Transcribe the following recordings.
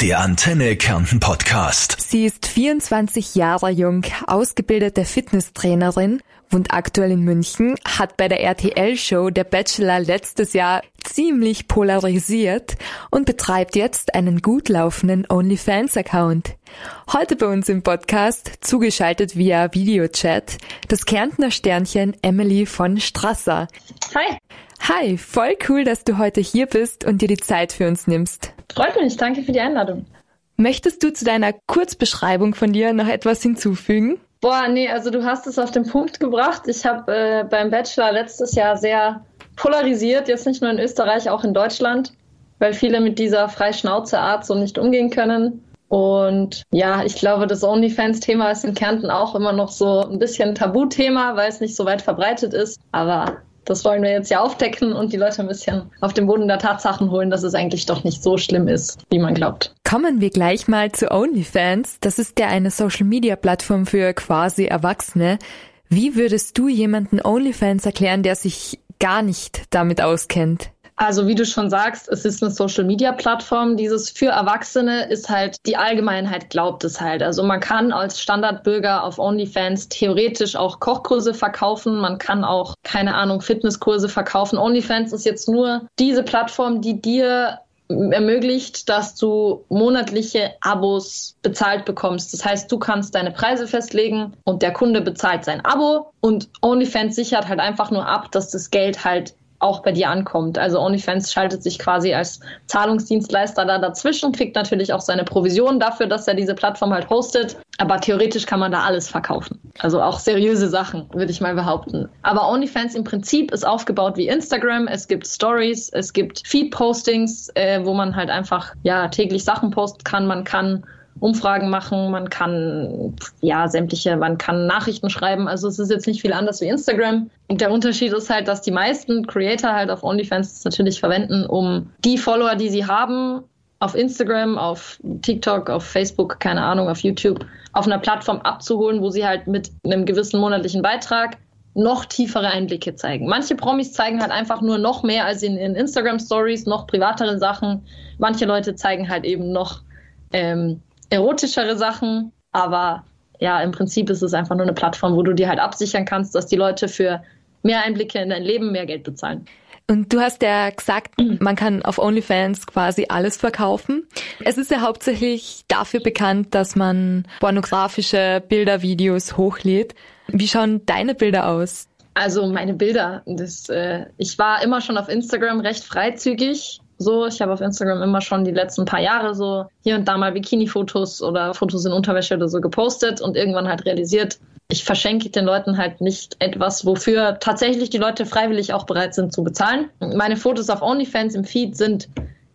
Der Antenne Kärnten Podcast. Sie ist 24 Jahre jung, ausgebildete Fitnesstrainerin, wohnt aktuell in München, hat bei der RTL-Show Der Bachelor letztes Jahr ziemlich polarisiert und betreibt jetzt einen gut laufenden OnlyFans-Account. Heute bei uns im Podcast, zugeschaltet via Videochat, das Kärntner Sternchen Emily von Strasser. Hi. Hi, voll cool, dass du heute hier bist und dir die Zeit für uns nimmst. Freut mich, danke für die Einladung. Möchtest du zu deiner Kurzbeschreibung von dir noch etwas hinzufügen? Boah, nee, also du hast es auf den Punkt gebracht. Ich habe äh, beim Bachelor letztes Jahr sehr polarisiert, jetzt nicht nur in Österreich, auch in Deutschland, weil viele mit dieser Freischnauze-Art so nicht umgehen können. Und ja, ich glaube, das OnlyFans-Thema ist in Kärnten auch immer noch so ein bisschen Tabuthema, weil es nicht so weit verbreitet ist. Aber das wollen wir jetzt ja aufdecken und die Leute ein bisschen auf den Boden der Tatsachen holen, dass es eigentlich doch nicht so schlimm ist, wie man glaubt. Kommen wir gleich mal zu OnlyFans. Das ist ja eine Social-Media-Plattform für quasi Erwachsene. Wie würdest du jemanden OnlyFans erklären, der sich gar nicht damit auskennt? Also wie du schon sagst, es ist eine Social-Media-Plattform. Dieses für Erwachsene ist halt, die Allgemeinheit glaubt es halt. Also man kann als Standardbürger auf OnlyFans theoretisch auch Kochkurse verkaufen. Man kann auch, keine Ahnung, Fitnesskurse verkaufen. OnlyFans ist jetzt nur diese Plattform, die dir ermöglicht, dass du monatliche Abos bezahlt bekommst. Das heißt, du kannst deine Preise festlegen und der Kunde bezahlt sein Abo und OnlyFans sichert halt einfach nur ab, dass das Geld halt auch bei dir ankommt. Also OnlyFans schaltet sich quasi als Zahlungsdienstleister da dazwischen, kriegt natürlich auch seine Provision dafür, dass er diese Plattform halt hostet. Aber theoretisch kann man da alles verkaufen. Also auch seriöse Sachen, würde ich mal behaupten. Aber OnlyFans im Prinzip ist aufgebaut wie Instagram. Es gibt Stories, es gibt Feed-Postings, äh, wo man halt einfach ja täglich Sachen posten kann. Man kann Umfragen machen, man kann ja sämtliche, man kann Nachrichten schreiben. Also es ist jetzt nicht viel anders wie Instagram. Und der Unterschied ist halt, dass die meisten Creator halt auf OnlyFans natürlich verwenden, um die Follower, die sie haben, auf Instagram, auf TikTok, auf Facebook, keine Ahnung, auf YouTube, auf einer Plattform abzuholen, wo sie halt mit einem gewissen monatlichen Beitrag noch tiefere Einblicke zeigen. Manche Promis zeigen halt einfach nur noch mehr als in, in Instagram Stories, noch privatere Sachen. Manche Leute zeigen halt eben noch ähm, erotischere Sachen, aber ja, im Prinzip ist es einfach nur eine Plattform, wo du dir halt absichern kannst, dass die Leute für mehr Einblicke in dein Leben mehr Geld bezahlen. Und du hast ja gesagt, man kann auf OnlyFans quasi alles verkaufen. Es ist ja hauptsächlich dafür bekannt, dass man pornografische Bilder, Videos hochlädt. Wie schauen deine Bilder aus? Also meine Bilder, das, äh, ich war immer schon auf Instagram recht freizügig so. Ich habe auf Instagram immer schon die letzten paar Jahre so hier und da mal Bikini-Fotos oder Fotos in Unterwäsche oder so gepostet und irgendwann halt realisiert, ich verschenke den Leuten halt nicht etwas, wofür tatsächlich die Leute freiwillig auch bereit sind zu bezahlen. Meine Fotos auf OnlyFans im Feed sind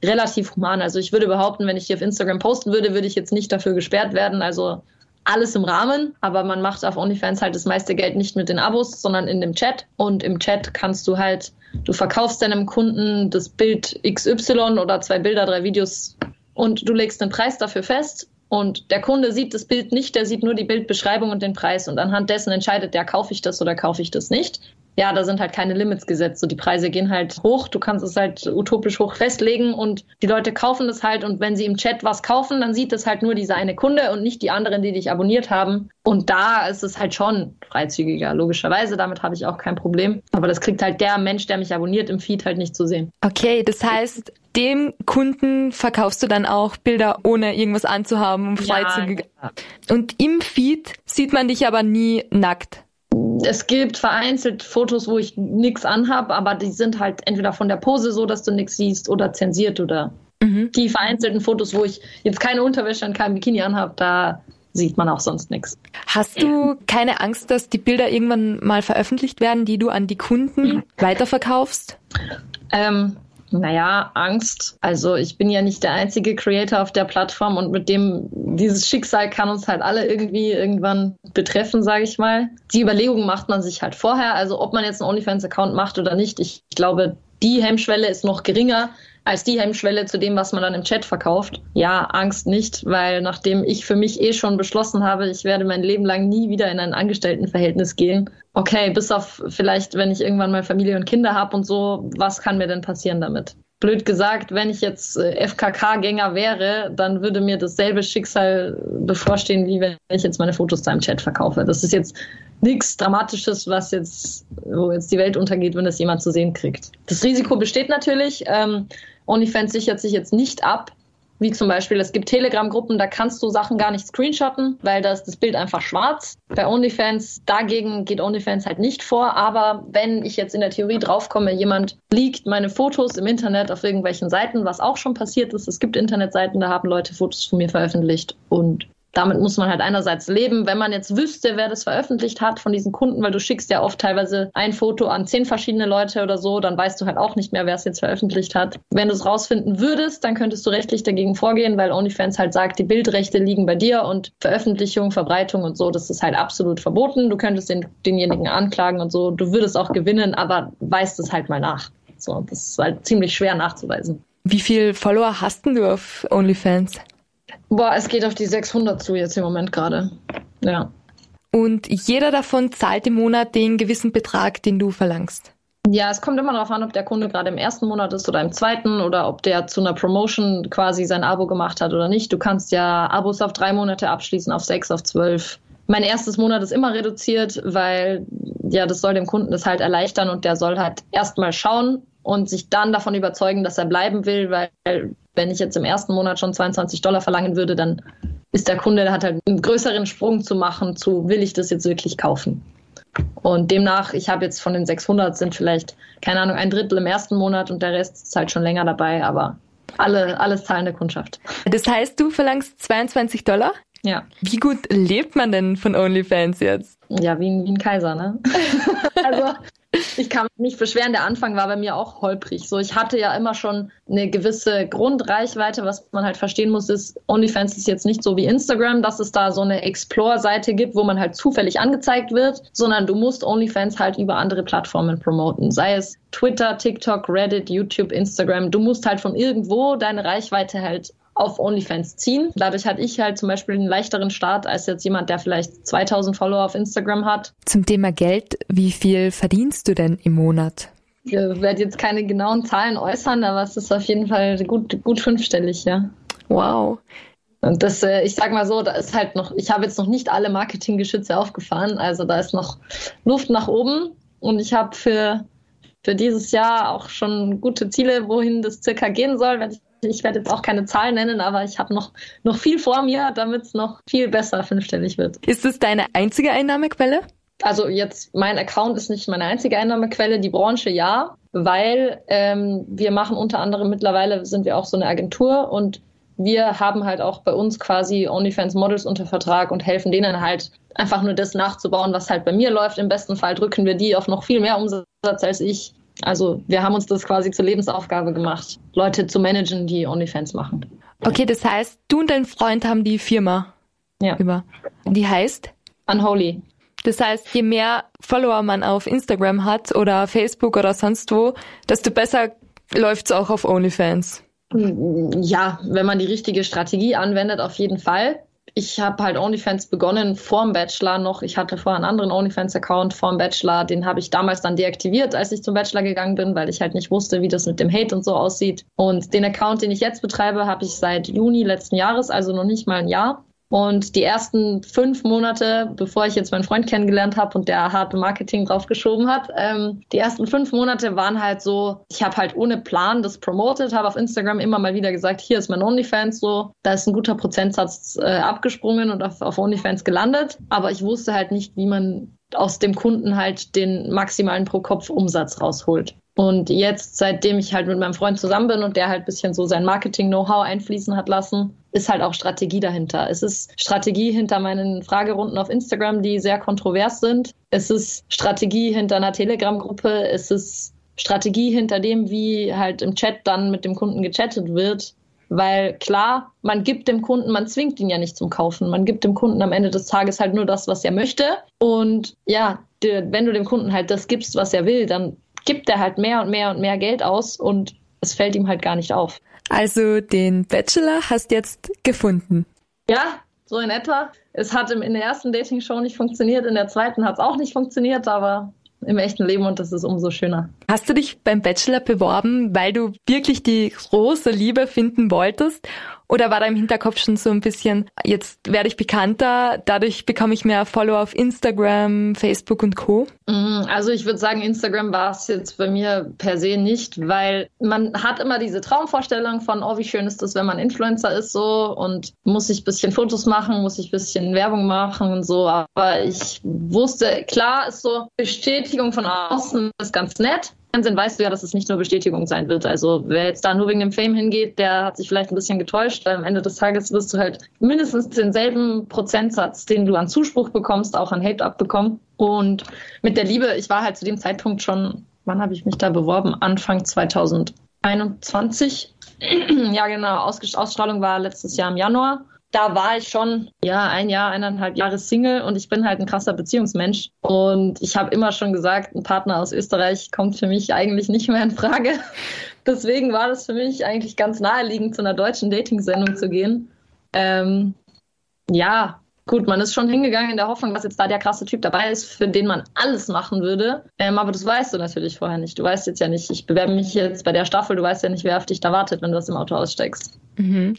relativ human. Also ich würde behaupten, wenn ich die auf Instagram posten würde, würde ich jetzt nicht dafür gesperrt werden. Also alles im Rahmen, aber man macht auf OnlyFans halt das meiste Geld nicht mit den Abos, sondern in dem Chat. Und im Chat kannst du halt, du verkaufst deinem Kunden das Bild XY oder zwei Bilder, drei Videos und du legst den Preis dafür fest. Und der Kunde sieht das Bild nicht, der sieht nur die Bildbeschreibung und den Preis. Und anhand dessen entscheidet der, kaufe ich das oder kaufe ich das nicht ja, da sind halt keine Limits gesetzt. So die Preise gehen halt hoch. Du kannst es halt utopisch hoch festlegen und die Leute kaufen das halt. Und wenn sie im Chat was kaufen, dann sieht das halt nur dieser eine Kunde und nicht die anderen, die dich abonniert haben. Und da ist es halt schon freizügiger, logischerweise. Damit habe ich auch kein Problem. Aber das kriegt halt der Mensch, der mich abonniert, im Feed halt nicht zu sehen. Okay, das heißt, dem Kunden verkaufst du dann auch Bilder, ohne irgendwas anzuhaben, um freizügig. Ja, ja. Und im Feed sieht man dich aber nie nackt es gibt vereinzelt Fotos, wo ich nichts anhab, aber die sind halt entweder von der Pose so, dass du nichts siehst oder zensiert oder mhm. die vereinzelten Fotos, wo ich jetzt keine Unterwäsche und kein Bikini anhab, da sieht man auch sonst nichts. Hast du keine Angst, dass die Bilder irgendwann mal veröffentlicht werden, die du an die Kunden weiterverkaufst? Ähm, naja, Angst. Also ich bin ja nicht der einzige Creator auf der Plattform und mit dem, dieses Schicksal kann uns halt alle irgendwie irgendwann betreffen, sage ich mal. Die Überlegung macht man sich halt vorher. Also ob man jetzt einen OnlyFans-Account macht oder nicht, ich glaube, die Hemmschwelle ist noch geringer als die Hemmschwelle zu dem, was man dann im Chat verkauft. Ja, Angst nicht, weil nachdem ich für mich eh schon beschlossen habe, ich werde mein Leben lang nie wieder in ein Angestelltenverhältnis gehen. Okay, bis auf vielleicht, wenn ich irgendwann mal Familie und Kinder habe und so, was kann mir denn passieren damit? blöd gesagt, wenn ich jetzt äh, FKK-Gänger wäre, dann würde mir dasselbe Schicksal bevorstehen, wie wenn ich jetzt meine Fotos da im Chat verkaufe. Das ist jetzt nichts Dramatisches, was jetzt, wo jetzt die Welt untergeht, wenn das jemand zu sehen kriegt. Das Risiko besteht natürlich. Ähm, OnlyFans sichert sich jetzt nicht ab, wie zum Beispiel, es gibt Telegram-Gruppen, da kannst du Sachen gar nicht screenshotten, weil da ist das Bild einfach schwarz. Bei OnlyFans, dagegen geht OnlyFans halt nicht vor. Aber wenn ich jetzt in der Theorie draufkomme, jemand liegt meine Fotos im Internet auf irgendwelchen Seiten, was auch schon passiert ist, es gibt Internetseiten, da haben Leute Fotos von mir veröffentlicht und damit muss man halt einerseits leben, wenn man jetzt wüsste, wer das veröffentlicht hat von diesen Kunden, weil du schickst ja oft teilweise ein Foto an zehn verschiedene Leute oder so, dann weißt du halt auch nicht mehr, wer es jetzt veröffentlicht hat. Wenn du es rausfinden würdest, dann könntest du rechtlich dagegen vorgehen, weil OnlyFans halt sagt, die Bildrechte liegen bei dir und Veröffentlichung, Verbreitung und so, das ist halt absolut verboten. Du könntest den, denjenigen anklagen und so, du würdest auch gewinnen, aber weißt es halt mal nach. So, das ist halt ziemlich schwer nachzuweisen. Wie viel Follower hast denn du auf OnlyFans? Boah, es geht auf die 600 zu jetzt im Moment gerade. Ja. Und jeder davon zahlt im Monat den gewissen Betrag, den du verlangst. Ja, es kommt immer darauf an, ob der Kunde gerade im ersten Monat ist oder im zweiten oder ob der zu einer Promotion quasi sein Abo gemacht hat oder nicht. Du kannst ja Abos auf drei Monate abschließen, auf sechs, auf zwölf. Mein erstes Monat ist immer reduziert, weil ja, das soll dem Kunden das halt erleichtern und der soll halt erstmal schauen und sich dann davon überzeugen, dass er bleiben will, weil wenn ich jetzt im ersten Monat schon 22 Dollar verlangen würde, dann ist der Kunde, der hat halt einen größeren Sprung zu machen zu, will ich das jetzt wirklich kaufen? Und demnach, ich habe jetzt von den 600 sind vielleicht, keine Ahnung, ein Drittel im ersten Monat und der Rest ist halt schon länger dabei, aber alle, alles zahlende Kundschaft. Das heißt, du verlangst 22 Dollar? Ja. Wie gut lebt man denn von OnlyFans jetzt? Ja, wie, wie ein Kaiser, ne? also ich kann mich nicht beschweren, der Anfang war bei mir auch holprig. So, ich hatte ja immer schon eine gewisse Grundreichweite. Was man halt verstehen muss, ist, OnlyFans ist jetzt nicht so wie Instagram, dass es da so eine Explore-Seite gibt, wo man halt zufällig angezeigt wird, sondern du musst OnlyFans halt über andere Plattformen promoten. Sei es Twitter, TikTok, Reddit, YouTube, Instagram. Du musst halt von irgendwo deine Reichweite halt auf OnlyFans ziehen. Dadurch hatte ich halt zum Beispiel einen leichteren Start als jetzt jemand, der vielleicht 2000 Follower auf Instagram hat. Zum Thema Geld, wie viel verdienst du denn im Monat? Ich werde jetzt keine genauen Zahlen äußern, aber es ist auf jeden Fall gut, gut fünfstellig, ja. Wow. Und das, äh, ich sag mal so, da ist halt noch, ich habe jetzt noch nicht alle Marketinggeschütze aufgefahren, also da ist noch Luft nach oben und ich habe für, für dieses Jahr auch schon gute Ziele, wohin das circa gehen soll, werde ich ich werde jetzt auch keine Zahlen nennen, aber ich habe noch, noch viel vor mir, damit es noch viel besser fünfstellig wird. Ist es deine einzige Einnahmequelle? Also jetzt, mein Account ist nicht meine einzige Einnahmequelle, die Branche ja, weil ähm, wir machen unter anderem mittlerweile, sind wir auch so eine Agentur und wir haben halt auch bei uns quasi OnlyFans Models unter Vertrag und helfen denen halt einfach nur das nachzubauen, was halt bei mir läuft. Im besten Fall drücken wir die auf noch viel mehr Umsatz als ich also wir haben uns das quasi zur Lebensaufgabe gemacht, Leute zu managen, die OnlyFans machen. Okay, das heißt, du und dein Freund haben die Firma ja. über. Die heißt? Unholy. Das heißt, je mehr Follower man auf Instagram hat oder Facebook oder sonst wo, desto besser läuft es auch auf OnlyFans. Ja, wenn man die richtige Strategie anwendet, auf jeden Fall ich habe halt OnlyFans begonnen vorm Bachelor noch. Ich hatte vorher einen anderen OnlyFans-Account vorm Bachelor. Den habe ich damals dann deaktiviert, als ich zum Bachelor gegangen bin, weil ich halt nicht wusste, wie das mit dem Hate und so aussieht. Und den Account, den ich jetzt betreibe, habe ich seit Juni letzten Jahres, also noch nicht mal ein Jahr. Und die ersten fünf Monate, bevor ich jetzt meinen Freund kennengelernt habe und der harte Marketing draufgeschoben hat, ähm, die ersten fünf Monate waren halt so, ich habe halt ohne Plan das promotet, habe auf Instagram immer mal wieder gesagt, hier ist mein OnlyFans so. Da ist ein guter Prozentsatz äh, abgesprungen und auf, auf OnlyFans gelandet. Aber ich wusste halt nicht, wie man aus dem Kunden halt den maximalen Pro-Kopf-Umsatz rausholt. Und jetzt, seitdem ich halt mit meinem Freund zusammen bin und der halt bisschen so sein Marketing-Know-how einfließen hat lassen, ist halt auch Strategie dahinter. Es ist Strategie hinter meinen Fragerunden auf Instagram, die sehr kontrovers sind. Es ist Strategie hinter einer Telegram-Gruppe. Es ist Strategie hinter dem, wie halt im Chat dann mit dem Kunden gechattet wird. Weil klar, man gibt dem Kunden, man zwingt ihn ja nicht zum Kaufen. Man gibt dem Kunden am Ende des Tages halt nur das, was er möchte. Und ja, wenn du dem Kunden halt das gibst, was er will, dann gibt er halt mehr und mehr und mehr Geld aus und es fällt ihm halt gar nicht auf. Also den Bachelor hast jetzt gefunden. Ja, so in etwa. Es hat in der ersten Dating-Show nicht funktioniert, in der zweiten hat es auch nicht funktioniert, aber im echten Leben und das ist umso schöner. Hast du dich beim Bachelor beworben, weil du wirklich die große Liebe finden wolltest? Oder war da im Hinterkopf schon so ein bisschen, jetzt werde ich bekannter, dadurch bekomme ich mehr Follower auf Instagram, Facebook und Co? Mm, also ich würde sagen, Instagram war es jetzt bei mir per se nicht, weil man hat immer diese Traumvorstellung von, oh, wie schön ist das, wenn man Influencer ist so und muss ich ein bisschen Fotos machen, muss ich ein bisschen Werbung machen und so. Aber ich wusste, klar ist so, Bestätigung von außen ist ganz nett. Fernsehen weißt du ja, dass es nicht nur Bestätigung sein wird. Also wer jetzt da nur wegen dem Fame hingeht, der hat sich vielleicht ein bisschen getäuscht, weil am Ende des Tages wirst du halt mindestens denselben Prozentsatz, den du an Zuspruch bekommst, auch an Hate abbekommen. Und mit der Liebe, ich war halt zu dem Zeitpunkt schon, wann habe ich mich da beworben? Anfang 2021. ja, genau. Ausstrahlung war letztes Jahr im Januar da war ich schon, ja, ein Jahr, eineinhalb Jahre Single und ich bin halt ein krasser Beziehungsmensch. Und ich habe immer schon gesagt, ein Partner aus Österreich kommt für mich eigentlich nicht mehr in Frage. Deswegen war das für mich eigentlich ganz naheliegend, zu einer deutschen Dating-Sendung zu gehen. Ähm, ja, Gut, man ist schon hingegangen in der Hoffnung, dass jetzt da der krasse Typ dabei ist, für den man alles machen würde. Ähm, aber das weißt du natürlich vorher nicht. Du weißt jetzt ja nicht, ich bewerbe mich jetzt bei der Staffel, du weißt ja nicht, wer auf dich da wartet, wenn du aus dem Auto aussteigst. Mhm.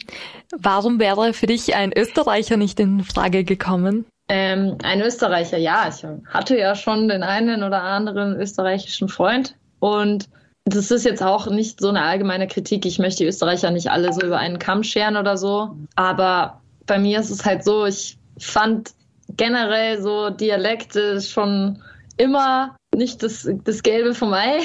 Warum wäre für dich ein Österreicher nicht in Frage gekommen? Ähm, ein Österreicher, ja. Ich hatte ja schon den einen oder anderen österreichischen Freund und das ist jetzt auch nicht so eine allgemeine Kritik. Ich möchte die Österreicher nicht alle so über einen Kamm scheren oder so. Aber bei mir ist es halt so, ich fand generell so Dialekte schon immer nicht das, das Gelbe vom Ei.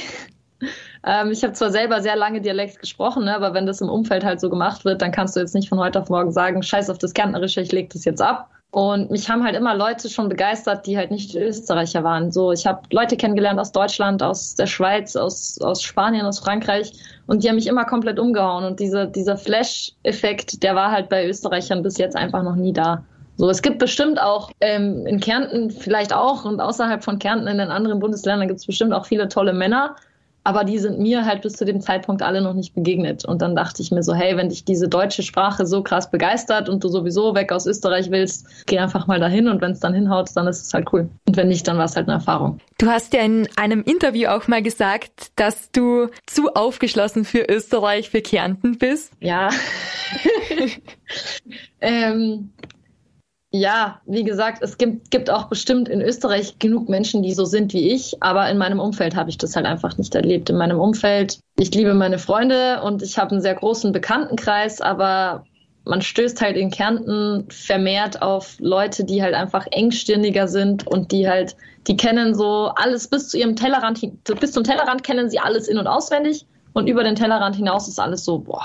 ähm, ich habe zwar selber sehr lange Dialekt gesprochen, ne, aber wenn das im Umfeld halt so gemacht wird, dann kannst du jetzt nicht von heute auf morgen sagen, scheiß auf das Kärntnerische, ich leg das jetzt ab. Und mich haben halt immer Leute schon begeistert, die halt nicht Österreicher waren. So, ich habe Leute kennengelernt aus Deutschland, aus der Schweiz, aus, aus Spanien, aus Frankreich. Und die haben mich immer komplett umgehauen. Und dieser, dieser Flash-Effekt, der war halt bei Österreichern bis jetzt einfach noch nie da. So, es gibt bestimmt auch ähm, in Kärnten vielleicht auch und außerhalb von Kärnten in den anderen Bundesländern gibt es bestimmt auch viele tolle Männer, aber die sind mir halt bis zu dem Zeitpunkt alle noch nicht begegnet. Und dann dachte ich mir so, hey, wenn dich diese deutsche Sprache so krass begeistert und du sowieso weg aus Österreich willst, geh einfach mal dahin und wenn es dann hinhaut, dann ist es halt cool. Und wenn nicht, dann war es halt eine Erfahrung. Du hast ja in einem Interview auch mal gesagt, dass du zu aufgeschlossen für Österreich, für Kärnten bist. Ja. ähm, ja, wie gesagt, es gibt, gibt auch bestimmt in Österreich genug Menschen, die so sind wie ich, aber in meinem Umfeld habe ich das halt einfach nicht erlebt. In meinem Umfeld, ich liebe meine Freunde und ich habe einen sehr großen Bekanntenkreis, aber man stößt halt in Kärnten vermehrt auf Leute, die halt einfach engstirniger sind und die halt, die kennen so alles bis zu ihrem Tellerrand, bis zum Tellerrand kennen sie alles in- und auswendig und über den Tellerrand hinaus ist alles so, boah,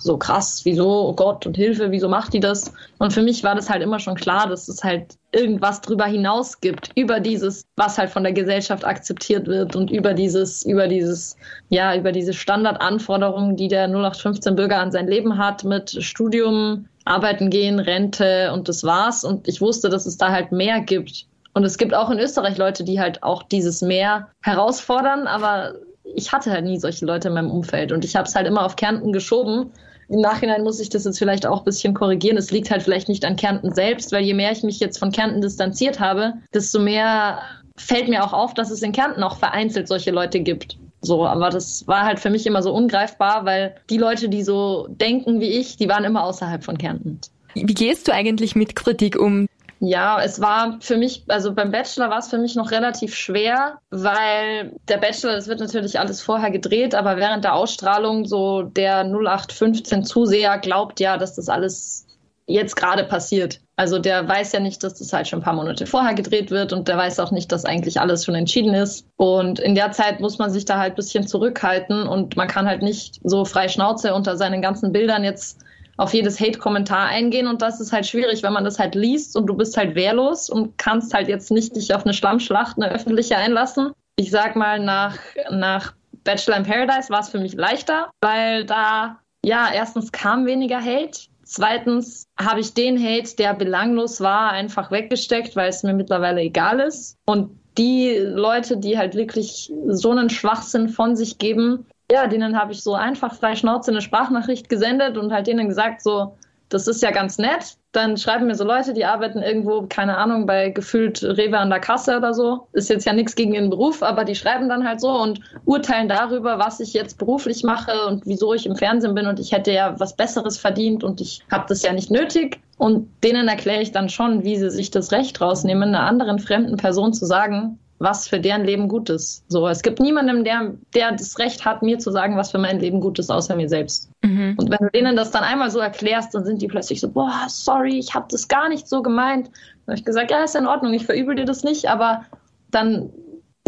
so krass, wieso, oh Gott und Hilfe, wieso macht die das? Und für mich war das halt immer schon klar, dass es halt irgendwas drüber hinaus gibt, über dieses, was halt von der Gesellschaft akzeptiert wird und über dieses, über dieses, ja, über diese Standardanforderungen, die der 0815 Bürger an sein Leben hat mit Studium, Arbeiten gehen, Rente und das war's. Und ich wusste, dass es da halt mehr gibt. Und es gibt auch in Österreich Leute, die halt auch dieses Mehr herausfordern, aber ich hatte halt nie solche Leute in meinem Umfeld und ich habe es halt immer auf Kärnten geschoben im Nachhinein muss ich das jetzt vielleicht auch ein bisschen korrigieren. Es liegt halt vielleicht nicht an Kärnten selbst, weil je mehr ich mich jetzt von Kärnten distanziert habe, desto mehr fällt mir auch auf, dass es in Kärnten auch vereinzelt solche Leute gibt. So, aber das war halt für mich immer so ungreifbar, weil die Leute, die so denken wie ich, die waren immer außerhalb von Kärnten. Wie gehst du eigentlich mit Kritik um? Ja, es war für mich, also beim Bachelor war es für mich noch relativ schwer, weil der Bachelor, das wird natürlich alles vorher gedreht, aber während der Ausstrahlung so der 0815 Zuseher glaubt ja, dass das alles jetzt gerade passiert. Also der weiß ja nicht, dass das halt schon ein paar Monate vorher gedreht wird und der weiß auch nicht, dass eigentlich alles schon entschieden ist. Und in der Zeit muss man sich da halt ein bisschen zurückhalten und man kann halt nicht so frei Schnauze unter seinen ganzen Bildern jetzt auf jedes Hate-Kommentar eingehen und das ist halt schwierig, wenn man das halt liest und du bist halt wehrlos und kannst halt jetzt nicht dich auf eine Schlammschlacht, eine öffentliche einlassen. Ich sag mal, nach, nach Bachelor in Paradise war es für mich leichter, weil da, ja, erstens kam weniger Hate. Zweitens habe ich den Hate, der belanglos war, einfach weggesteckt, weil es mir mittlerweile egal ist. Und die Leute, die halt wirklich so einen Schwachsinn von sich geben, ja, denen habe ich so einfach frei Schnauze eine Sprachnachricht gesendet und halt denen gesagt, so, das ist ja ganz nett. Dann schreiben mir so Leute, die arbeiten irgendwo, keine Ahnung, bei gefühlt Rewe an der Kasse oder so. Ist jetzt ja nichts gegen ihren Beruf, aber die schreiben dann halt so und urteilen darüber, was ich jetzt beruflich mache und wieso ich im Fernsehen bin und ich hätte ja was Besseres verdient und ich habe das ja nicht nötig. Und denen erkläre ich dann schon, wie sie sich das Recht rausnehmen, einer anderen fremden Person zu sagen, was für deren Leben gut ist. So, es gibt niemanden, der, der das Recht hat, mir zu sagen, was für mein Leben gut ist, außer mir selbst. Mhm. Und wenn du denen das dann einmal so erklärst, dann sind die plötzlich so, boah, sorry, ich habe das gar nicht so gemeint. Dann habe ich gesagt, ja, ist in Ordnung, ich verübel dir das nicht, aber dann,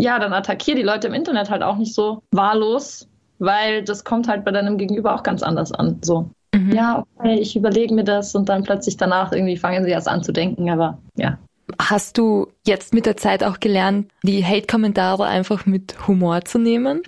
ja, dann attackier die Leute im Internet halt auch nicht so wahllos, weil das kommt halt bei deinem Gegenüber auch ganz anders an. So. Mhm. Ja, okay, ich überlege mir das und dann plötzlich danach irgendwie fangen sie erst an zu denken, aber ja. Hast du jetzt mit der Zeit auch gelernt, die Hate-Kommentare einfach mit Humor zu nehmen?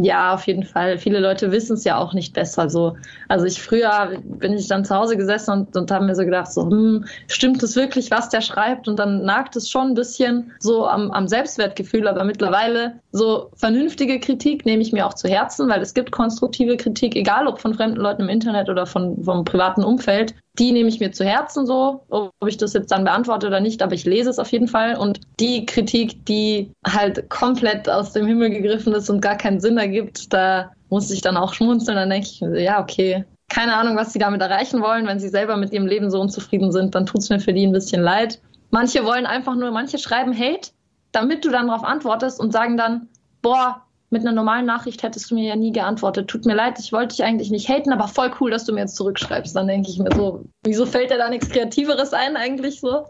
Ja, auf jeden Fall. Viele Leute wissen es ja auch nicht besser. So. Also ich früher bin ich dann zu Hause gesessen und, und habe mir so gedacht, so, hm, stimmt es wirklich, was der schreibt? Und dann nagt es schon ein bisschen so am, am Selbstwertgefühl. Aber mittlerweile so vernünftige Kritik nehme ich mir auch zu Herzen, weil es gibt konstruktive Kritik, egal ob von fremden Leuten im Internet oder von, vom privaten Umfeld die nehme ich mir zu Herzen so, ob ich das jetzt dann beantworte oder nicht, aber ich lese es auf jeden Fall. Und die Kritik, die halt komplett aus dem Himmel gegriffen ist und gar keinen Sinn ergibt, da muss ich dann auch schmunzeln. Dann denke ich ja, okay, keine Ahnung, was sie damit erreichen wollen. Wenn sie selber mit ihrem Leben so unzufrieden sind, dann tut es mir für die ein bisschen leid. Manche wollen einfach nur, manche schreiben Hate, damit du dann darauf antwortest und sagen dann, boah, mit einer normalen Nachricht hättest du mir ja nie geantwortet. Tut mir leid, ich wollte dich eigentlich nicht haten, aber voll cool, dass du mir jetzt zurückschreibst. Dann denke ich mir so, wieso fällt dir da nichts Kreativeres ein eigentlich so?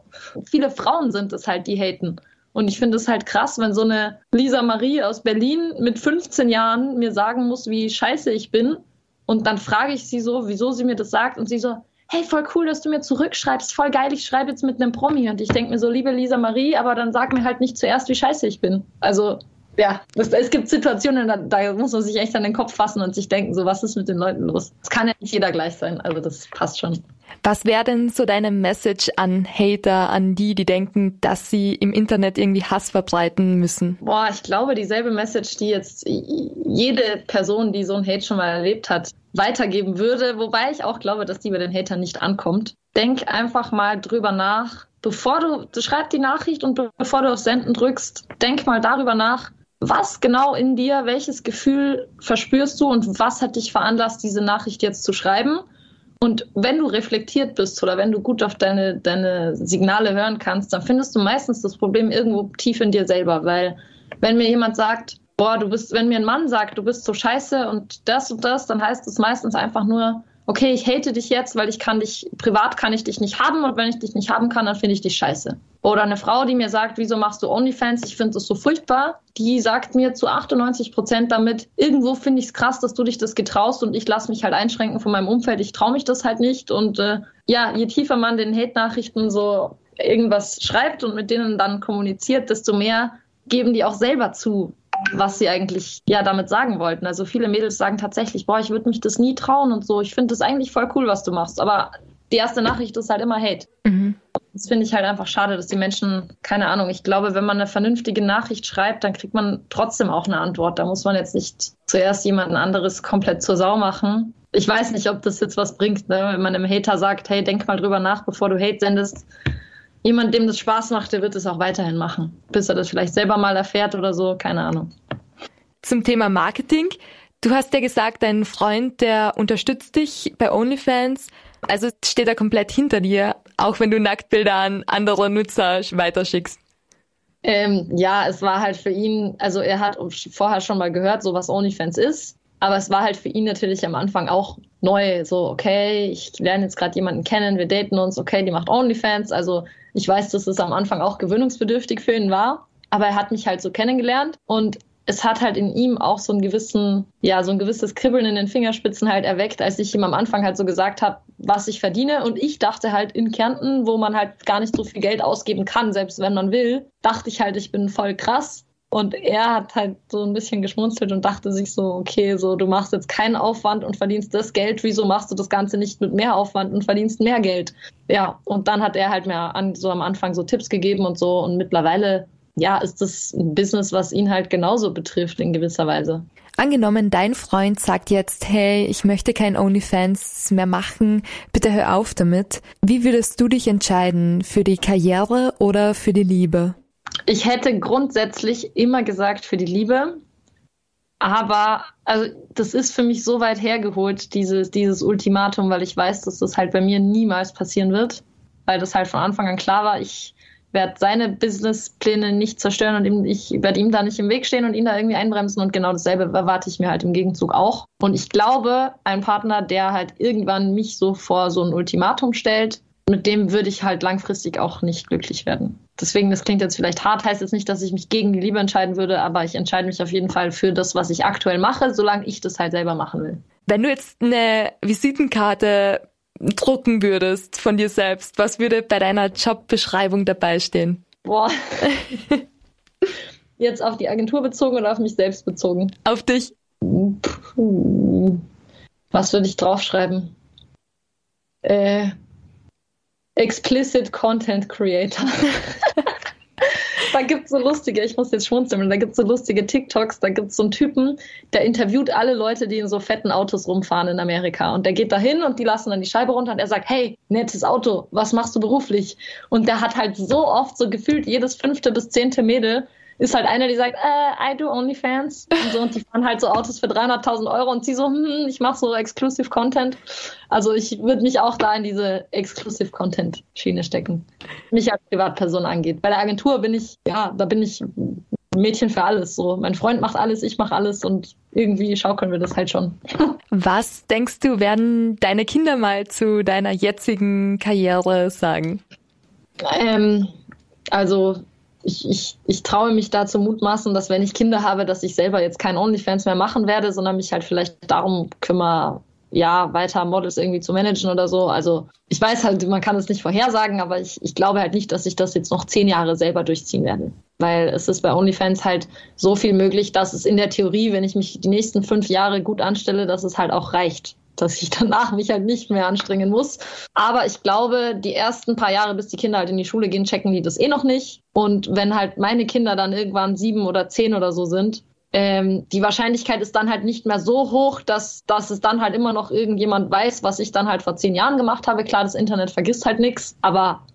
Viele Frauen sind es halt, die haten. Und ich finde es halt krass, wenn so eine Lisa Marie aus Berlin mit 15 Jahren mir sagen muss, wie scheiße ich bin. Und dann frage ich sie so, wieso sie mir das sagt. Und sie so, hey, voll cool, dass du mir zurückschreibst. Voll geil, ich schreibe jetzt mit einem Promi. Und ich denke mir so, liebe Lisa Marie, aber dann sag mir halt nicht zuerst, wie scheiße ich bin. Also ja, das, es gibt Situationen, da, da, muss man sich echt an den Kopf fassen und sich denken, so was ist mit den Leuten los? Es kann ja nicht jeder gleich sein, also das passt schon. Was wäre denn so deine Message an Hater, an die, die denken, dass sie im Internet irgendwie Hass verbreiten müssen? Boah, ich glaube, dieselbe Message, die jetzt jede Person, die so ein Hate schon mal erlebt hat, weitergeben würde, wobei ich auch glaube, dass die bei den Hatern nicht ankommt. Denk einfach mal drüber nach, bevor du, du schreib die Nachricht und bevor du auf Senden drückst, denk mal darüber nach, was genau in dir, welches Gefühl verspürst du und was hat dich veranlasst, diese Nachricht jetzt zu schreiben? Und wenn du reflektiert bist oder wenn du gut auf deine, deine Signale hören kannst, dann findest du meistens das Problem irgendwo tief in dir selber. Weil wenn mir jemand sagt, boah, du bist, wenn mir ein Mann sagt, du bist so scheiße und das und das, dann heißt es meistens einfach nur, okay, ich hate dich jetzt, weil ich kann dich, privat kann ich dich nicht haben und wenn ich dich nicht haben kann, dann finde ich dich scheiße. Oder eine Frau, die mir sagt, wieso machst du OnlyFans? Ich finde das so furchtbar. Die sagt mir zu 98 Prozent damit, irgendwo finde ich es krass, dass du dich das getraust und ich lasse mich halt einschränken von meinem Umfeld. Ich traue mich das halt nicht. Und äh, ja, je tiefer man den Hate-Nachrichten so irgendwas schreibt und mit denen dann kommuniziert, desto mehr geben die auch selber zu, was sie eigentlich ja damit sagen wollten. Also viele Mädels sagen tatsächlich, boah, ich würde mich das nie trauen und so. Ich finde das eigentlich voll cool, was du machst. Aber die erste Nachricht ist halt immer Hate. Mhm. Das finde ich halt einfach schade, dass die Menschen, keine Ahnung, ich glaube, wenn man eine vernünftige Nachricht schreibt, dann kriegt man trotzdem auch eine Antwort. Da muss man jetzt nicht zuerst jemanden anderes komplett zur Sau machen. Ich weiß nicht, ob das jetzt was bringt, ne? wenn man einem Hater sagt, hey, denk mal drüber nach, bevor du Hate sendest jemand, dem das Spaß macht, der wird es auch weiterhin machen, bis er das vielleicht selber mal erfährt oder so, keine Ahnung. Zum Thema Marketing. Du hast ja gesagt, dein Freund, der unterstützt dich bei OnlyFans. Also steht er komplett hinter dir, auch wenn du Nacktbilder an andere Nutzer weiterschickst. Ähm, ja, es war halt für ihn, also er hat vorher schon mal gehört, so was OnlyFans ist. Aber es war halt für ihn natürlich am Anfang auch neu. So, okay, ich lerne jetzt gerade jemanden kennen, wir daten uns, okay, die macht OnlyFans. Also ich weiß, dass es am Anfang auch gewöhnungsbedürftig für ihn war, aber er hat mich halt so kennengelernt und es hat halt in ihm auch so einen gewissen, ja, so ein gewisses Kribbeln in den Fingerspitzen halt erweckt, als ich ihm am Anfang halt so gesagt habe, was ich verdiene. Und ich dachte halt in Kärnten, wo man halt gar nicht so viel Geld ausgeben kann, selbst wenn man will, dachte ich halt, ich bin voll krass. Und er hat halt so ein bisschen geschmunzelt und dachte sich so, okay, so du machst jetzt keinen Aufwand und verdienst das Geld, wieso machst du das Ganze nicht mit mehr Aufwand und verdienst mehr Geld? Ja, und dann hat er halt mir an, so am Anfang so Tipps gegeben und so und mittlerweile, ja, ist das ein Business, was ihn halt genauso betrifft in gewisser Weise. Angenommen, dein Freund sagt jetzt, hey, ich möchte kein OnlyFans mehr machen, bitte hör auf damit. Wie würdest du dich entscheiden? Für die Karriere oder für die Liebe? Ich hätte grundsätzlich immer gesagt für die Liebe. Aber also das ist für mich so weit hergeholt, dieses, dieses Ultimatum, weil ich weiß, dass das halt bei mir niemals passieren wird. Weil das halt von Anfang an klar war, ich werde seine Businesspläne nicht zerstören und ihm, ich werde ihm da nicht im Weg stehen und ihn da irgendwie einbremsen und genau dasselbe erwarte ich mir halt im Gegenzug auch. Und ich glaube, ein Partner, der halt irgendwann mich so vor so ein Ultimatum stellt, mit dem würde ich halt langfristig auch nicht glücklich werden. Deswegen, das klingt jetzt vielleicht hart, heißt jetzt nicht, dass ich mich gegen die Liebe entscheiden würde, aber ich entscheide mich auf jeden Fall für das, was ich aktuell mache, solange ich das halt selber machen will. Wenn du jetzt eine Visitenkarte drucken würdest von dir selbst, was würde bei deiner Jobbeschreibung dabei stehen? Boah. Jetzt auf die Agentur bezogen oder auf mich selbst bezogen? Auf dich. Puh. Was würde ich draufschreiben? Äh, explicit Content Creator. da gibt es so lustige, ich muss jetzt schmunzeln, da gibt es so lustige TikToks, da gibt es so einen Typen, der interviewt alle Leute, die in so fetten Autos rumfahren in Amerika. Und der geht da hin und die lassen dann die Scheibe runter und er sagt, hey, nettes Auto, was machst du beruflich? Und der hat halt so oft so gefühlt jedes fünfte bis zehnte Mädel ist halt einer, die sagt, äh, I do OnlyFans und so und die fahren halt so Autos für 300.000 Euro und sie so, hm, ich mache so Exclusive Content. Also ich würde mich auch da in diese Exclusive Content Schiene stecken, mich als Privatperson angeht. Bei der Agentur bin ich, ja, da bin ich Mädchen für alles. So, mein Freund macht alles, ich mache alles und irgendwie schaukeln wir das halt schon. Was denkst du, werden deine Kinder mal zu deiner jetzigen Karriere sagen? Ähm, also ich, ich, ich traue mich da zu mutmaßen, dass wenn ich Kinder habe, dass ich selber jetzt kein OnlyFans mehr machen werde, sondern mich halt vielleicht darum kümmere, ja, weiter Models irgendwie zu managen oder so. Also ich weiß halt, man kann es nicht vorhersagen, aber ich, ich glaube halt nicht, dass ich das jetzt noch zehn Jahre selber durchziehen werde. Weil es ist bei OnlyFans halt so viel möglich, dass es in der Theorie, wenn ich mich die nächsten fünf Jahre gut anstelle, dass es halt auch reicht dass ich danach mich halt nicht mehr anstrengen muss. Aber ich glaube, die ersten paar Jahre, bis die Kinder halt in die Schule gehen, checken die das eh noch nicht. Und wenn halt meine Kinder dann irgendwann sieben oder zehn oder so sind, ähm, die Wahrscheinlichkeit ist dann halt nicht mehr so hoch, dass, dass es dann halt immer noch irgendjemand weiß, was ich dann halt vor zehn Jahren gemacht habe. Klar, das Internet vergisst halt nichts, aber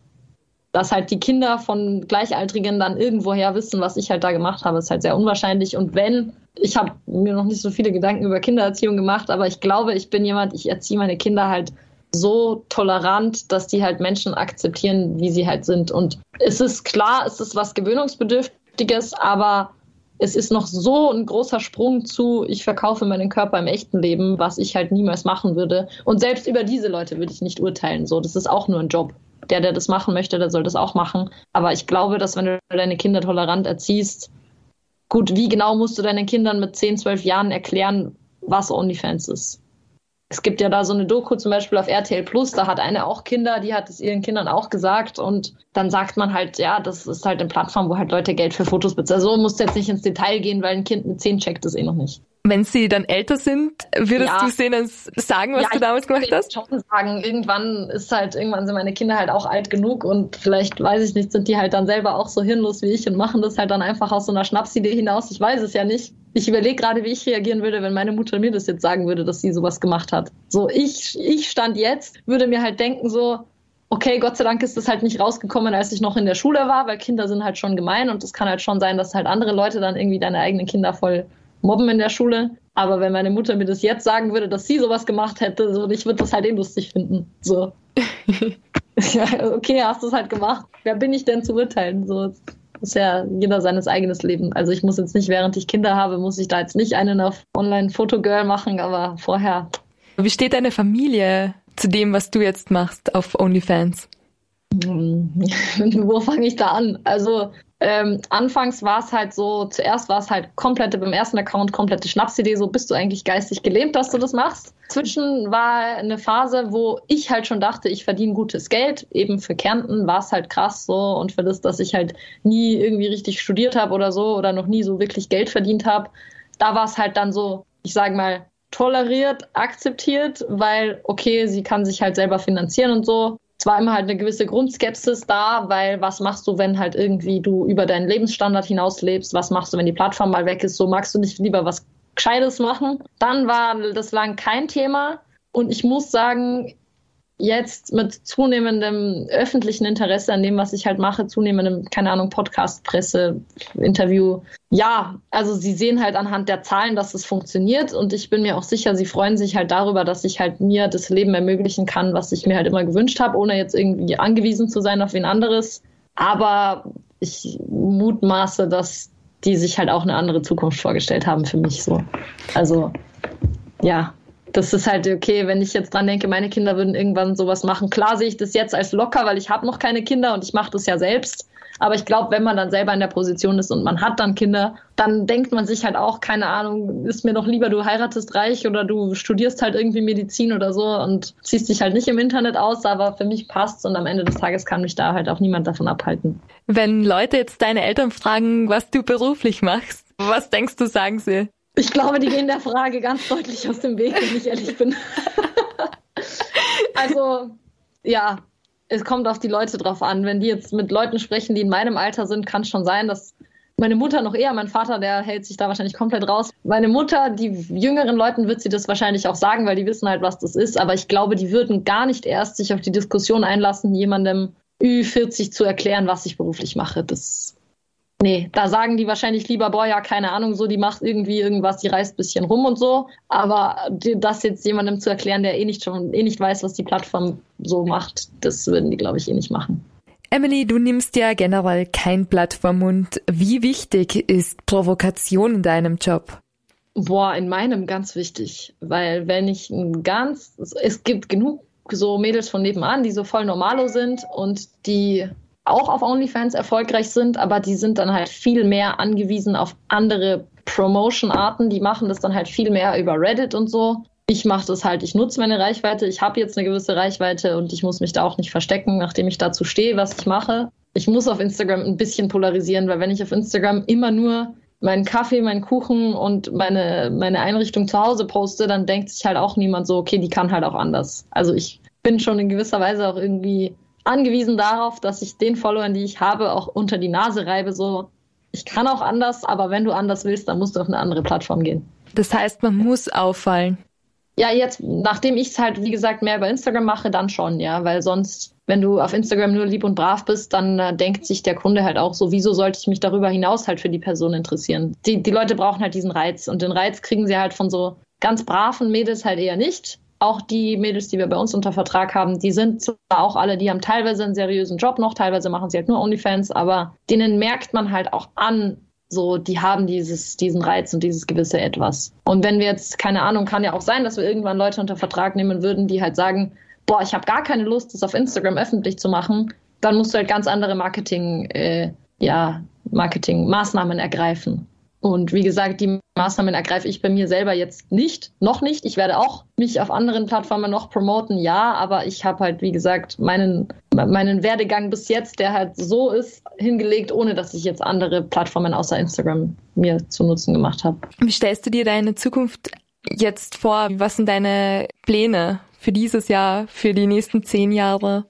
dass halt die Kinder von Gleichaltrigen dann irgendwoher wissen, was ich halt da gemacht habe, ist halt sehr unwahrscheinlich. Und wenn, ich habe mir noch nicht so viele Gedanken über Kindererziehung gemacht, aber ich glaube, ich bin jemand, ich erziehe meine Kinder halt so tolerant, dass die halt Menschen akzeptieren, wie sie halt sind. Und es ist klar, es ist was Gewöhnungsbedürftiges, aber es ist noch so ein großer Sprung zu, ich verkaufe meinen Körper im echten Leben, was ich halt niemals machen würde. Und selbst über diese Leute würde ich nicht urteilen. So, das ist auch nur ein Job der, der das machen möchte, der soll das auch machen. Aber ich glaube, dass wenn du deine Kinder tolerant erziehst, gut, wie genau musst du deinen Kindern mit 10, 12 Jahren erklären, was OnlyFans ist? Es gibt ja da so eine Doku zum Beispiel auf RTL Plus, da hat eine auch Kinder, die hat es ihren Kindern auch gesagt und dann sagt man halt, ja, das ist halt eine Plattform, wo halt Leute Geld für Fotos bezahlen. So musst du jetzt nicht ins Detail gehen, weil ein Kind mit 10 checkt das eh noch nicht. Wenn sie dann älter sind, würdest ja. du denen sagen, was ja, du damals gemacht hast? Ich würde schon sagen, irgendwann ist halt, irgendwann sind meine Kinder halt auch alt genug und vielleicht, weiß ich nicht, sind die halt dann selber auch so hirnlos wie ich und machen das halt dann einfach aus so einer Schnapsidee hinaus. Ich weiß es ja nicht. Ich überlege gerade, wie ich reagieren würde, wenn meine Mutter mir das jetzt sagen würde, dass sie sowas gemacht hat. So, ich, ich stand jetzt, würde mir halt denken so, okay, Gott sei Dank ist das halt nicht rausgekommen, als ich noch in der Schule war, weil Kinder sind halt schon gemein und es kann halt schon sein, dass halt andere Leute dann irgendwie deine eigenen Kinder voll mobben in der Schule. Aber wenn meine Mutter mir das jetzt sagen würde, dass sie sowas gemacht hätte, so, ich würde das halt eh lustig finden. So. ja, okay, hast du es halt gemacht. Wer bin ich denn zu urteilen? So, ist ja jeder seines eigenen Leben. Also ich muss jetzt nicht, während ich Kinder habe, muss ich da jetzt nicht einen auf Online-Fotogirl machen, aber vorher. Wie steht deine Familie zu dem, was du jetzt machst auf OnlyFans? Wo fange ich da an? Also ähm, anfangs war es halt so, zuerst war es halt komplette, beim ersten Account komplette Schnapsidee, so bist du eigentlich geistig gelähmt, dass du das machst. Zwischen war eine Phase, wo ich halt schon dachte, ich verdiene gutes Geld. Eben für Kärnten war es halt krass so und für das, dass ich halt nie irgendwie richtig studiert habe oder so oder noch nie so wirklich Geld verdient habe, da war es halt dann so, ich sage mal, toleriert, akzeptiert, weil okay, sie kann sich halt selber finanzieren und so es war immer halt eine gewisse Grundskepsis da, weil was machst du, wenn halt irgendwie du über deinen Lebensstandard hinauslebst? Was machst du, wenn die Plattform mal weg ist? So magst du nicht lieber was Gescheites machen. Dann war das lang kein Thema. Und ich muss sagen, jetzt mit zunehmendem öffentlichen Interesse an dem, was ich halt mache, zunehmendem, keine Ahnung, Podcast, Presse, Interview. Ja, also sie sehen halt anhand der Zahlen, dass es funktioniert und ich bin mir auch sicher, sie freuen sich halt darüber, dass ich halt mir das Leben ermöglichen kann, was ich mir halt immer gewünscht habe, ohne jetzt irgendwie angewiesen zu sein auf wen anderes. Aber ich mutmaße, dass die sich halt auch eine andere Zukunft vorgestellt haben für mich so. Also ja, das ist halt okay, wenn ich jetzt dran denke, meine Kinder würden irgendwann sowas machen. Klar sehe ich das jetzt als locker, weil ich habe noch keine Kinder und ich mache das ja selbst. Aber ich glaube, wenn man dann selber in der Position ist und man hat dann Kinder, dann denkt man sich halt auch, keine Ahnung, ist mir doch lieber, du heiratest reich oder du studierst halt irgendwie Medizin oder so und ziehst dich halt nicht im Internet aus, aber für mich passt's und am Ende des Tages kann mich da halt auch niemand davon abhalten. Wenn Leute jetzt deine Eltern fragen, was du beruflich machst, was denkst du, sagen sie? Ich glaube, die gehen der Frage ganz deutlich aus dem Weg, wenn ich ehrlich bin. also, ja, es kommt auf die Leute drauf an. Wenn die jetzt mit Leuten sprechen, die in meinem Alter sind, kann es schon sein, dass meine Mutter noch eher, mein Vater, der hält sich da wahrscheinlich komplett raus. Meine Mutter, die jüngeren Leuten wird sie das wahrscheinlich auch sagen, weil die wissen halt, was das ist. Aber ich glaube, die würden gar nicht erst sich auf die Diskussion einlassen, jemandem Ü40 zu erklären, was ich beruflich mache. Das Nee, da sagen die wahrscheinlich lieber, boah, ja, keine Ahnung, so, die macht irgendwie irgendwas, die reist ein bisschen rum und so. Aber das jetzt jemandem zu erklären, der eh nicht schon, eh nicht weiß, was die Plattform so macht, das würden die, glaube ich, eh nicht machen. Emily, du nimmst ja generell kein Blatt vom Mund. Wie wichtig ist Provokation in deinem Job? Boah, in meinem ganz wichtig, weil wenn ich ein ganz, es gibt genug so Mädels von nebenan, die so voll normalo sind und die auch auf OnlyFans erfolgreich sind, aber die sind dann halt viel mehr angewiesen auf andere Promotion-Arten. Die machen das dann halt viel mehr über Reddit und so. Ich mache das halt, ich nutze meine Reichweite, ich habe jetzt eine gewisse Reichweite und ich muss mich da auch nicht verstecken, nachdem ich dazu stehe, was ich mache. Ich muss auf Instagram ein bisschen polarisieren, weil wenn ich auf Instagram immer nur meinen Kaffee, meinen Kuchen und meine, meine Einrichtung zu Hause poste, dann denkt sich halt auch niemand so, okay, die kann halt auch anders. Also ich bin schon in gewisser Weise auch irgendwie angewiesen darauf, dass ich den Followern, die ich habe, auch unter die Nase reibe, so, ich kann auch anders, aber wenn du anders willst, dann musst du auf eine andere Plattform gehen. Das heißt, man muss auffallen. Ja, jetzt, nachdem ich es halt, wie gesagt, mehr über Instagram mache, dann schon, ja, weil sonst, wenn du auf Instagram nur lieb und brav bist, dann äh, denkt sich der Kunde halt auch so, wieso sollte ich mich darüber hinaus halt für die Person interessieren? Die, die Leute brauchen halt diesen Reiz und den Reiz kriegen sie halt von so ganz braven Mädels halt eher nicht auch die Mädels, die wir bei uns unter Vertrag haben, die sind zwar auch alle, die haben teilweise einen seriösen Job noch, teilweise machen sie halt nur OnlyFans, aber denen merkt man halt auch an, so, die haben dieses, diesen Reiz und dieses gewisse Etwas. Und wenn wir jetzt, keine Ahnung, kann ja auch sein, dass wir irgendwann Leute unter Vertrag nehmen würden, die halt sagen, boah, ich habe gar keine Lust, das auf Instagram öffentlich zu machen, dann musst du halt ganz andere Marketing, äh, ja, Marketingmaßnahmen ergreifen. Und wie gesagt, die Maßnahmen ergreife ich bei mir selber jetzt nicht, noch nicht. Ich werde auch mich auf anderen Plattformen noch promoten, ja, aber ich habe halt, wie gesagt, meinen, meinen Werdegang bis jetzt, der halt so ist, hingelegt, ohne dass ich jetzt andere Plattformen außer Instagram mir zu Nutzen gemacht habe. Wie stellst du dir deine Zukunft jetzt vor? Was sind deine Pläne für dieses Jahr, für die nächsten zehn Jahre?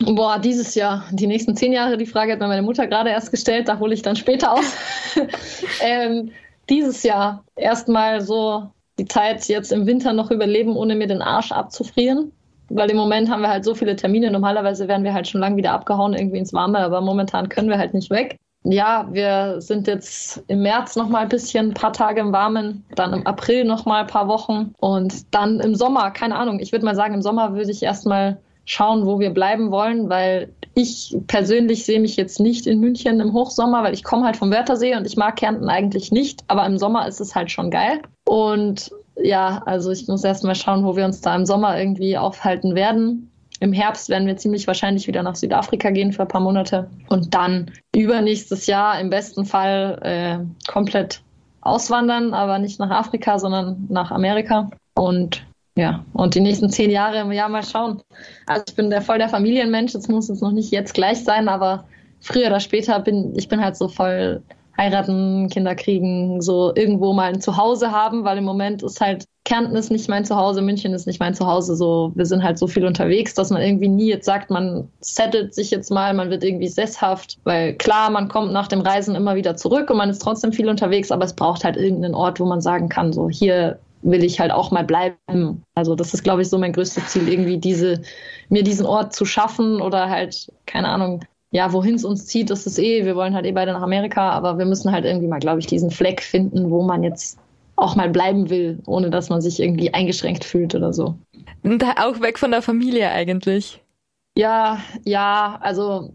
Boah, dieses Jahr, die nächsten zehn Jahre, die Frage hat mir meine Mutter gerade erst gestellt, da hole ich dann später aus. ähm, dieses Jahr erstmal so die Zeit jetzt im Winter noch überleben, ohne mir den Arsch abzufrieren. Weil im Moment haben wir halt so viele Termine. Normalerweise wären wir halt schon lang wieder abgehauen, irgendwie ins Warme, aber momentan können wir halt nicht weg. Ja, wir sind jetzt im März noch mal ein bisschen, ein paar Tage im Warmen, dann im April noch mal ein paar Wochen und dann im Sommer, keine Ahnung. Ich würde mal sagen, im Sommer würde ich erstmal schauen, wo wir bleiben wollen, weil ich persönlich sehe mich jetzt nicht in München im Hochsommer, weil ich komme halt vom Wörthersee und ich mag Kärnten eigentlich nicht, aber im Sommer ist es halt schon geil. Und ja, also ich muss erst mal schauen, wo wir uns da im Sommer irgendwie aufhalten werden. Im Herbst werden wir ziemlich wahrscheinlich wieder nach Südafrika gehen für ein paar Monate und dann übernächstes Jahr im besten Fall äh, komplett auswandern, aber nicht nach Afrika, sondern nach Amerika. Und ja, und die nächsten zehn Jahre Jahr mal schauen. Also ich bin der voll der Familienmensch, es muss es noch nicht jetzt gleich sein, aber früher oder später bin ich bin halt so voll heiraten, Kinder kriegen, so irgendwo mal ein Zuhause haben, weil im Moment ist halt Kärnten ist nicht mein Zuhause, München ist nicht mein Zuhause. So, wir sind halt so viel unterwegs, dass man irgendwie nie jetzt sagt, man settelt sich jetzt mal, man wird irgendwie sesshaft. Weil klar, man kommt nach dem Reisen immer wieder zurück und man ist trotzdem viel unterwegs, aber es braucht halt irgendeinen Ort, wo man sagen kann, so hier will ich halt auch mal bleiben. Also das ist, glaube ich, so mein größtes Ziel, irgendwie diese, mir diesen Ort zu schaffen oder halt, keine Ahnung, ja, wohin es uns zieht, das ist eh, wir wollen halt eh beide nach Amerika, aber wir müssen halt irgendwie mal, glaube ich, diesen Fleck finden, wo man jetzt auch mal bleiben will, ohne dass man sich irgendwie eingeschränkt fühlt oder so. Und auch weg von der Familie eigentlich. Ja, ja, also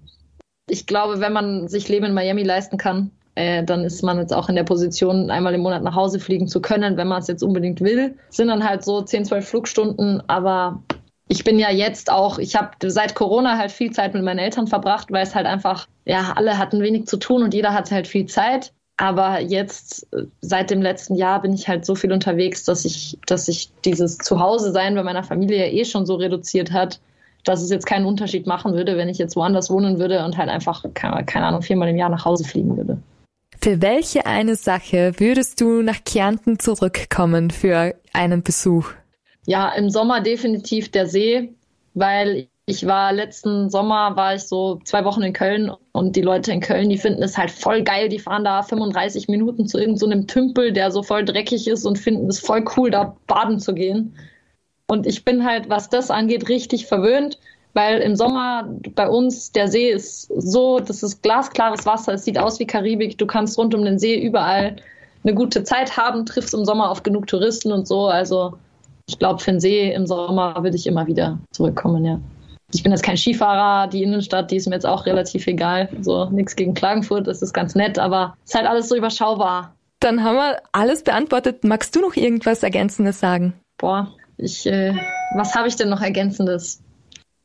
ich glaube, wenn man sich Leben in Miami leisten kann, äh, dann ist man jetzt auch in der Position, einmal im Monat nach Hause fliegen zu können, wenn man es jetzt unbedingt will. Sind dann halt so 10, 12 Flugstunden, aber ich bin ja jetzt auch, ich habe seit Corona halt viel Zeit mit meinen Eltern verbracht, weil es halt einfach, ja, alle hatten wenig zu tun und jeder hatte halt viel Zeit. Aber jetzt, seit dem letzten Jahr, bin ich halt so viel unterwegs, dass ich, dass ich dieses Zuhause-Sein bei meiner Familie ja eh schon so reduziert hat, dass es jetzt keinen Unterschied machen würde, wenn ich jetzt woanders wohnen würde und halt einfach, keine Ahnung, viermal im Jahr nach Hause fliegen würde. Für welche eine Sache würdest du nach Kärnten zurückkommen für einen Besuch? Ja, im Sommer definitiv der See, weil ich war letzten Sommer, war ich so zwei Wochen in Köln und die Leute in Köln, die finden es halt voll geil. Die fahren da 35 Minuten zu irgendeinem so Tümpel, der so voll dreckig ist und finden es voll cool, da baden zu gehen. Und ich bin halt, was das angeht, richtig verwöhnt, weil im Sommer bei uns der See ist so, das ist glasklares Wasser, es sieht aus wie Karibik, du kannst rund um den See überall eine gute Zeit haben, triffst im Sommer auf genug Touristen und so. Also ich glaube, für den See im Sommer würde ich immer wieder zurückkommen, ja ich bin jetzt kein Skifahrer, die Innenstadt, die ist mir jetzt auch relativ egal. So nichts gegen Klagenfurt, das ist ganz nett, aber es ist halt alles so überschaubar. Dann haben wir alles beantwortet. Magst du noch irgendwas Ergänzendes sagen? Boah, ich, äh, was habe ich denn noch Ergänzendes?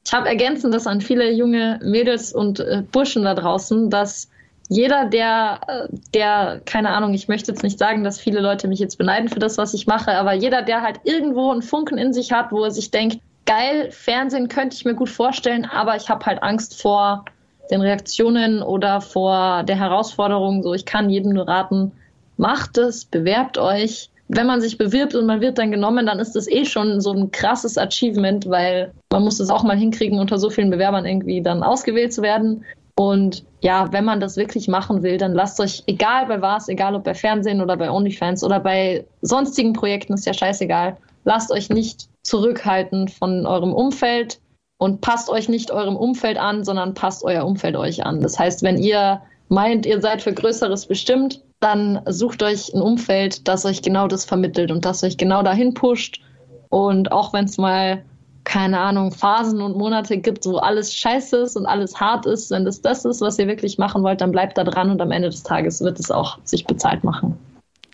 Ich habe Ergänzendes an viele junge Mädels und äh, Burschen da draußen, dass jeder, der, äh, der, keine Ahnung, ich möchte jetzt nicht sagen, dass viele Leute mich jetzt beneiden für das, was ich mache, aber jeder, der halt irgendwo einen Funken in sich hat, wo er sich denkt, geil, Fernsehen könnte ich mir gut vorstellen, aber ich habe halt Angst vor den Reaktionen oder vor der Herausforderung. So, ich kann jedem nur raten, macht es, bewerbt euch. Wenn man sich bewirbt und man wird dann genommen, dann ist das eh schon so ein krasses Achievement, weil man muss es auch mal hinkriegen, unter so vielen Bewerbern irgendwie dann ausgewählt zu werden. Und ja, wenn man das wirklich machen will, dann lasst euch, egal bei was, egal ob bei Fernsehen oder bei OnlyFans oder bei sonstigen Projekten, ist ja scheißegal, lasst euch nicht zurückhalten von eurem Umfeld und passt euch nicht eurem Umfeld an, sondern passt euer Umfeld euch an. Das heißt, wenn ihr meint, ihr seid für Größeres bestimmt, dann sucht euch ein Umfeld, das euch genau das vermittelt und das euch genau dahin pusht. Und auch wenn es mal, keine Ahnung, Phasen und Monate gibt, wo alles scheiße ist und alles hart ist, wenn das das ist, was ihr wirklich machen wollt, dann bleibt da dran und am Ende des Tages wird es auch sich bezahlt machen.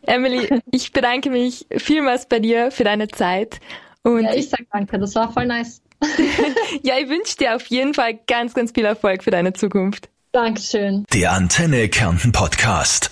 Emily, ich bedanke mich vielmals bei dir für deine Zeit und ja, ich sag danke, das war voll nice. ja, ich wünsche dir auf jeden Fall ganz, ganz viel Erfolg für deine Zukunft. Dankeschön. Der Antenne Kärnten Podcast.